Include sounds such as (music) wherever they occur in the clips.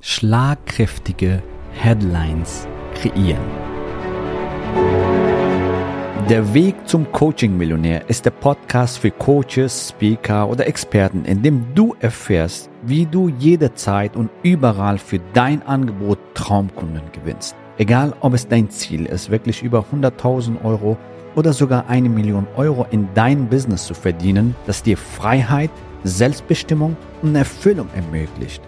schlagkräftige Headlines kreieren. Der Weg zum Coaching-Millionär ist der Podcast für Coaches, Speaker oder Experten, in dem du erfährst, wie du jederzeit und überall für dein Angebot Traumkunden gewinnst. Egal, ob es dein Ziel ist, wirklich über 100.000 Euro oder sogar eine Million Euro in dein Business zu verdienen, das dir Freiheit, Selbstbestimmung und Erfüllung ermöglicht.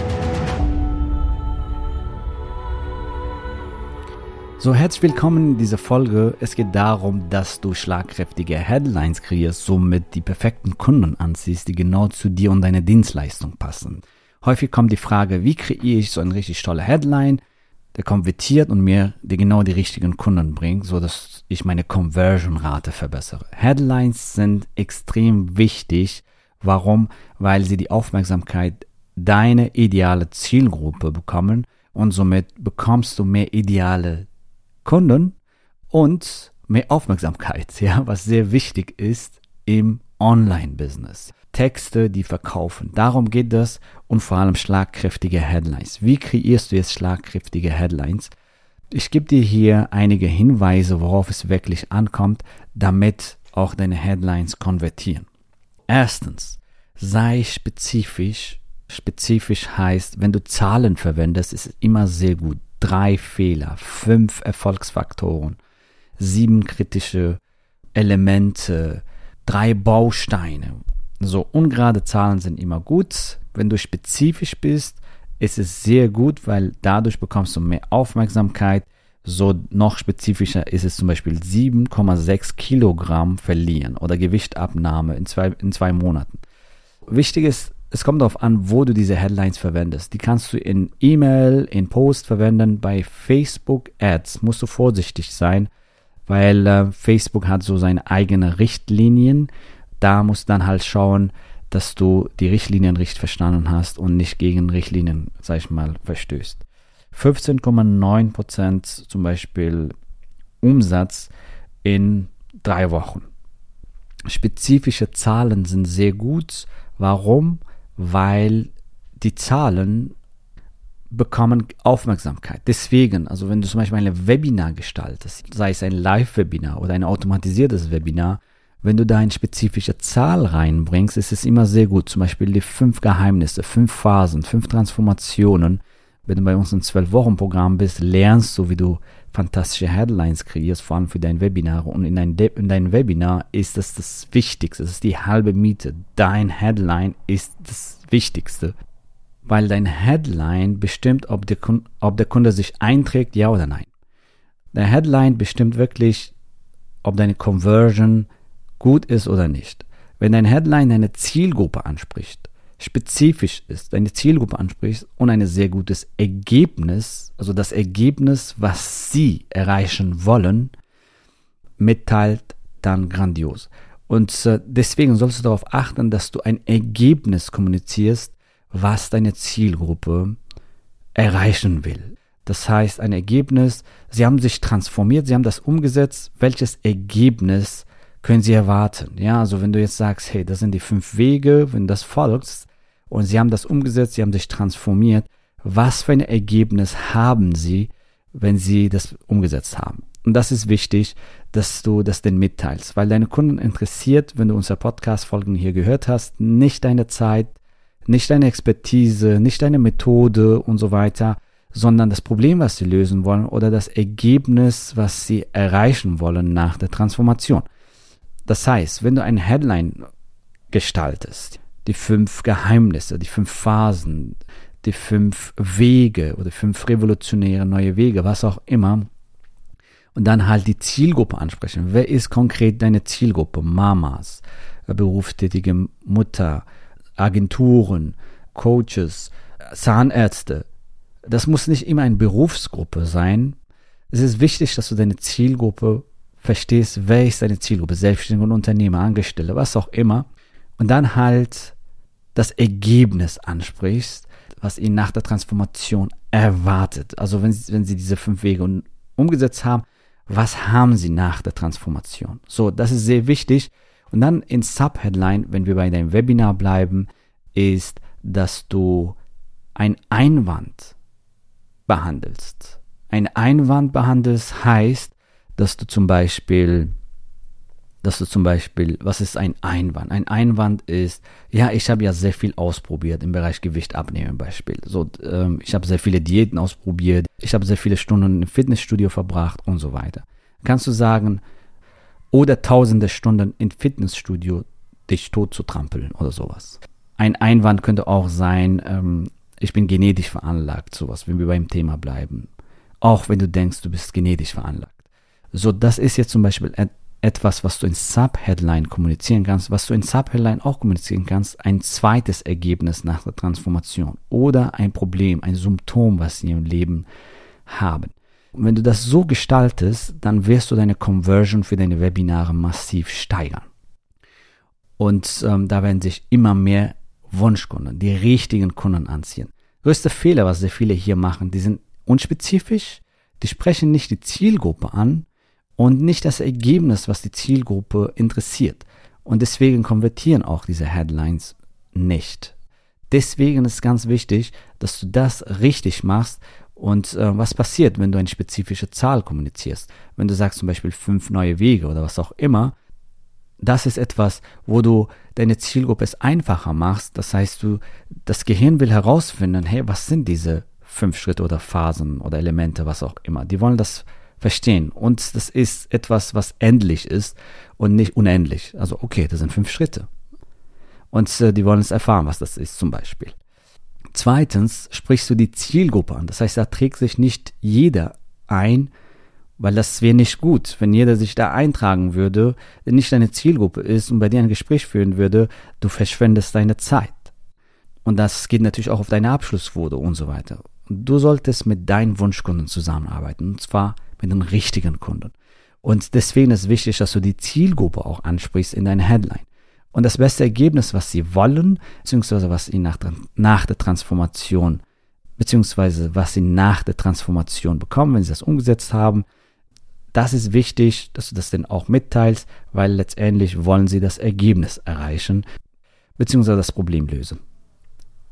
So, herzlich willkommen in dieser Folge. Es geht darum, dass du schlagkräftige Headlines kreierst, somit die perfekten Kunden anziehst, die genau zu dir und deiner Dienstleistung passen. Häufig kommt die Frage, wie kreiere ich so eine richtig tolle Headline, der konvertiert und mir die genau die richtigen Kunden bringt, so dass ich meine Conversion-Rate verbessere. Headlines sind extrem wichtig. Warum? Weil sie die Aufmerksamkeit deiner ideale Zielgruppe bekommen und somit bekommst du mehr ideale Kunden und mehr Aufmerksamkeit, (laughs) ja, was sehr wichtig ist im Online-Business. Texte, die verkaufen. Darum geht es und vor allem schlagkräftige Headlines. Wie kreierst du jetzt schlagkräftige Headlines? Ich gebe dir hier einige Hinweise, worauf es wirklich ankommt, damit auch deine Headlines konvertieren. Erstens, sei spezifisch. Spezifisch heißt, wenn du Zahlen verwendest, ist es immer sehr gut drei Fehler, fünf Erfolgsfaktoren, sieben kritische Elemente, drei Bausteine. So ungerade Zahlen sind immer gut. Wenn du spezifisch bist, ist es sehr gut, weil dadurch bekommst du mehr Aufmerksamkeit. So noch spezifischer ist es zum Beispiel 7,6 Kilogramm verlieren oder Gewichtabnahme in zwei, in zwei Monaten. Wichtig ist, es kommt darauf an, wo du diese Headlines verwendest. Die kannst du in E-Mail, in Post verwenden. Bei Facebook Ads musst du vorsichtig sein, weil äh, Facebook hat so seine eigenen Richtlinien. Da musst du dann halt schauen, dass du die Richtlinien richtig verstanden hast und nicht gegen Richtlinien, sag ich mal, verstößt. 15,9% zum Beispiel Umsatz in drei Wochen. Spezifische Zahlen sind sehr gut. Warum? Weil die Zahlen bekommen Aufmerksamkeit. Deswegen, also wenn du zum Beispiel ein Webinar gestaltest, sei es ein Live-Webinar oder ein automatisiertes Webinar, wenn du da eine spezifische Zahl reinbringst, ist es immer sehr gut. Zum Beispiel die fünf Geheimnisse, fünf Phasen, fünf Transformationen. Wenn du bei uns im Zwölf-Wochen-Programm bist, lernst du, wie du fantastische Headlines kreierst, vor allem für dein Webinar. Und in, dein, in dein Webinar ist das das Wichtigste, das ist die halbe Miete. Dein Headline ist das Wichtigste, weil dein Headline bestimmt, ob der, Kunde, ob der Kunde sich einträgt, ja oder nein. Der Headline bestimmt wirklich, ob deine Conversion gut ist oder nicht. Wenn dein Headline deine Zielgruppe anspricht, spezifisch ist, deine Zielgruppe ansprichst und ein sehr gutes Ergebnis, also das Ergebnis, was sie erreichen wollen, mitteilt, dann grandios. Und äh, deswegen sollst du darauf achten, dass du ein Ergebnis kommunizierst, was deine Zielgruppe erreichen will. Das heißt, ein Ergebnis, sie haben sich transformiert, sie haben das umgesetzt, welches Ergebnis können sie erwarten? Ja, also wenn du jetzt sagst, hey, das sind die fünf Wege, wenn du das folgst, und sie haben das umgesetzt, sie haben sich transformiert. Was für ein Ergebnis haben sie, wenn sie das umgesetzt haben? Und das ist wichtig, dass du das denn mitteilst, weil deine Kunden interessiert, wenn du unsere Podcast-Folgen hier gehört hast, nicht deine Zeit, nicht deine Expertise, nicht deine Methode und so weiter, sondern das Problem, was sie lösen wollen oder das Ergebnis, was sie erreichen wollen nach der Transformation. Das heißt, wenn du ein Headline gestaltest, die fünf Geheimnisse, die fünf Phasen, die fünf Wege oder fünf revolutionäre neue Wege, was auch immer. Und dann halt die Zielgruppe ansprechen. Wer ist konkret deine Zielgruppe? Mamas, berufstätige Mutter, Agenturen, Coaches, Zahnärzte. Das muss nicht immer eine Berufsgruppe sein. Es ist wichtig, dass du deine Zielgruppe verstehst. Wer ist deine Zielgruppe? Selbstständige Unternehmer, Angestellte, was auch immer. Und dann halt das Ergebnis ansprichst, was ihn nach der Transformation erwartet. Also wenn, wenn Sie diese fünf Wege umgesetzt haben, was haben Sie nach der Transformation? So, das ist sehr wichtig. Und dann in Subheadline, wenn wir bei deinem Webinar bleiben, ist, dass du ein Einwand behandelst. Ein Einwand behandelst heißt, dass du zum Beispiel dass du zum Beispiel, was ist ein Einwand? Ein Einwand ist, ja, ich habe ja sehr viel ausprobiert im Bereich Gewicht abnehmen Beispiel. So, ähm, ich habe sehr viele Diäten ausprobiert, ich habe sehr viele Stunden im Fitnessstudio verbracht und so weiter. Kannst du sagen, oder tausende Stunden im Fitnessstudio dich tot zu trampeln oder sowas. Ein Einwand könnte auch sein, ähm, ich bin genetisch veranlagt, sowas, wenn wir beim Thema bleiben. Auch wenn du denkst, du bist genetisch veranlagt. So, das ist jetzt zum Beispiel etwas, was du in Subheadline kommunizieren kannst, was du in Subheadline auch kommunizieren kannst, ein zweites Ergebnis nach der Transformation oder ein Problem, ein Symptom, was sie im Leben haben. Und wenn du das so gestaltest, dann wirst du deine Conversion für deine Webinare massiv steigern. Und ähm, da werden sich immer mehr Wunschkunden, die richtigen Kunden anziehen. Größter Fehler, was sehr viele hier machen, die sind unspezifisch, die sprechen nicht die Zielgruppe an, und nicht das Ergebnis, was die Zielgruppe interessiert. Und deswegen konvertieren auch diese Headlines nicht. Deswegen ist ganz wichtig, dass du das richtig machst. Und äh, was passiert, wenn du eine spezifische Zahl kommunizierst? Wenn du sagst zum Beispiel fünf neue Wege oder was auch immer, das ist etwas, wo du deine Zielgruppe es einfacher machst. Das heißt, du, das Gehirn will herausfinden, hey, was sind diese fünf Schritte oder Phasen oder Elemente, was auch immer. Die wollen das verstehen. Und das ist etwas, was endlich ist und nicht unendlich. Also okay, das sind fünf Schritte. Und äh, die wollen es erfahren, was das ist zum Beispiel. Zweitens sprichst du die Zielgruppe an. Das heißt, da trägt sich nicht jeder ein, weil das wäre nicht gut, wenn jeder sich da eintragen würde, nicht deine Zielgruppe ist und bei dir ein Gespräch führen würde, du verschwendest deine Zeit. Und das geht natürlich auch auf deine Abschlussquote und so weiter. Du solltest mit deinen Wunschkunden zusammenarbeiten. Und zwar mit den richtigen Kunden. Und deswegen ist wichtig, dass du die Zielgruppe auch ansprichst in deiner Headline. Und das beste Ergebnis, was sie wollen, beziehungsweise was sie nach, nach der Transformation, beziehungsweise was sie nach der Transformation bekommen, wenn sie das umgesetzt haben, das ist wichtig, dass du das denn auch mitteilst, weil letztendlich wollen sie das Ergebnis erreichen, beziehungsweise das Problem lösen.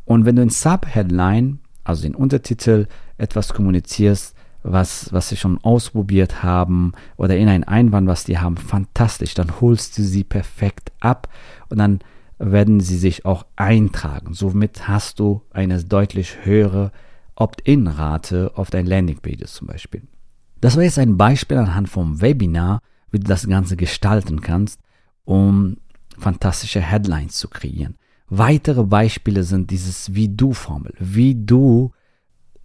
Und wenn du in Subheadline, also den Untertitel, etwas kommunizierst, was, was sie schon ausprobiert haben oder in einen Einwand, was die haben, fantastisch. Dann holst du sie perfekt ab und dann werden sie sich auch eintragen. Somit hast du eine deutlich höhere Opt-in-Rate auf deinen Landingpages zum Beispiel. Das war jetzt ein Beispiel anhand vom Webinar, wie du das Ganze gestalten kannst, um fantastische Headlines zu kreieren. Weitere Beispiele sind dieses Wie-Du-Formel. Wie du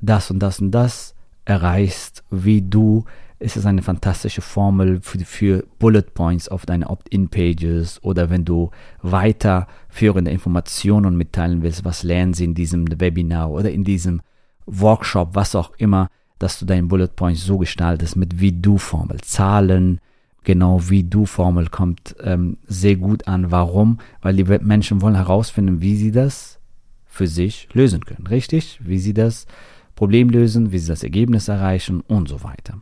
das und das und das erreichst, wie du, ist es eine fantastische Formel für, für Bullet Points auf deine Opt-in-Pages oder wenn du weiterführende Informationen mitteilen willst, was lernen sie in diesem Webinar oder in diesem Workshop, was auch immer, dass du deine Bullet Points so gestaltest mit wie du Formel. Zahlen, genau wie du Formel kommt ähm, sehr gut an. Warum? Weil die Menschen wollen herausfinden, wie sie das für sich lösen können. Richtig? Wie sie das Problem lösen, wie sie das Ergebnis erreichen und so weiter.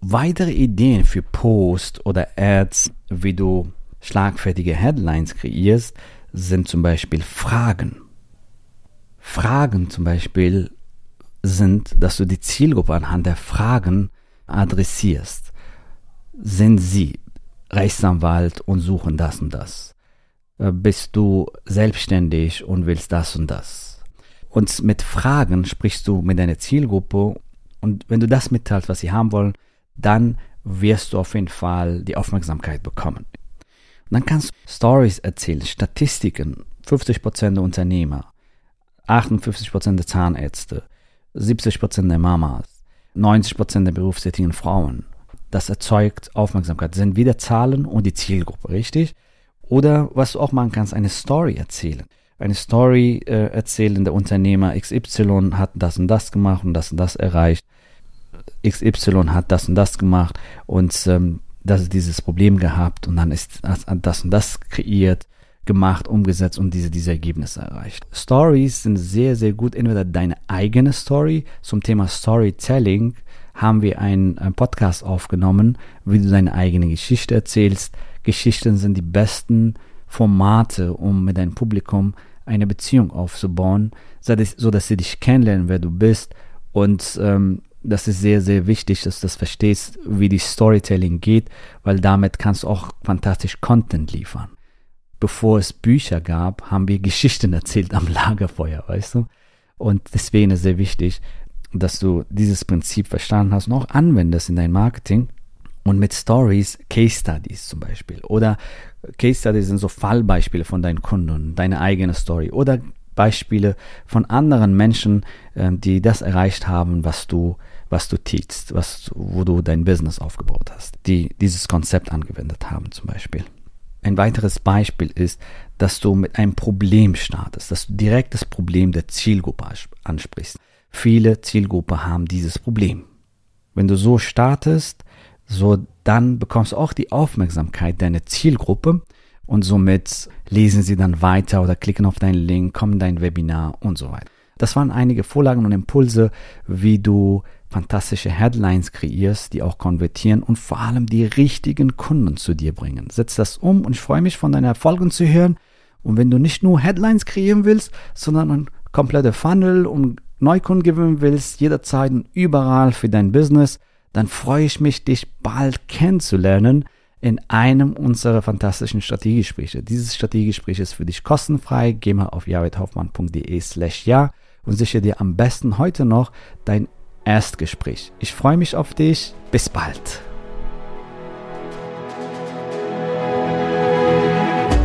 Weitere Ideen für Post oder Ads, wie du schlagfertige Headlines kreierst, sind zum Beispiel Fragen. Fragen zum Beispiel sind, dass du die Zielgruppe anhand der Fragen adressierst. Sind sie Rechtsanwalt und suchen das und das? Äh, bist du selbstständig und willst das und das? Und mit Fragen sprichst du mit deiner Zielgruppe und wenn du das mitteilst, was sie haben wollen, dann wirst du auf jeden Fall die Aufmerksamkeit bekommen. Und dann kannst du Stories erzählen, Statistiken, 50% der Unternehmer, 58% der Zahnärzte, 70% der Mamas, 90% der berufstätigen Frauen. Das erzeugt Aufmerksamkeit. Das sind wieder Zahlen und die Zielgruppe, richtig? Oder was du auch machen kannst, eine Story erzählen eine Story äh, erzählen, der Unternehmer XY hat das und das gemacht und das und das erreicht. XY hat das und das gemacht und ähm, das ist dieses Problem gehabt und dann ist das, und das kreiert. gemacht, umgesetzt und diese, diese Ergebnisse erreicht. Stories sind sehr, sehr gut. Entweder deine eigene Story zum Thema Storytelling haben wir einen, einen Podcast aufgenommen, wie du deine eigene Geschichte erzählst. Geschichten sind die besten Formate, um mit deinem Publikum eine Beziehung aufzubauen, so dass sie dich kennenlernen, wer du bist. Und ähm, das ist sehr, sehr wichtig, dass du das verstehst, wie die Storytelling geht, weil damit kannst du auch fantastisch Content liefern. Bevor es Bücher gab, haben wir (laughs) Geschichten erzählt am Lagerfeuer, weißt du? Und deswegen ist es sehr wichtig, dass du dieses Prinzip verstanden hast und auch anwendest in dein Marketing und mit Stories, Case Studies zum Beispiel. Oder Case Studies sind so Fallbeispiele von deinen Kunden, deine eigene Story. Oder Beispiele von anderen Menschen, ähm, die das erreicht haben, was du, was du teachst, was, wo du dein Business aufgebaut hast, die dieses Konzept angewendet haben zum Beispiel. Ein weiteres Beispiel ist, dass du mit einem Problem startest, dass du direkt das Problem der Zielgruppe ansprichst. Viele Zielgruppen haben dieses Problem. Wenn du so startest, so dann bekommst du auch die Aufmerksamkeit deiner Zielgruppe und somit lesen sie dann weiter oder klicken auf deinen Link, kommen in dein Webinar und so weiter. Das waren einige Vorlagen und Impulse, wie du fantastische Headlines kreierst, die auch konvertieren und vor allem die richtigen Kunden zu dir bringen. Setz das um und ich freue mich von deinen Erfolgen zu hören. Und wenn du nicht nur Headlines kreieren willst, sondern ein kompletter Funnel und Neukunden gewinnen willst, jederzeit und überall für dein Business, dann freue ich mich, dich bald kennenzulernen in einem unserer fantastischen Strategiegespräche. Dieses Strategiegespräch ist für dich kostenfrei. Geh mal auf jaredhoffmann.de slash ja und sichere dir am besten heute noch dein Erstgespräch. Ich freue mich auf dich. Bis bald.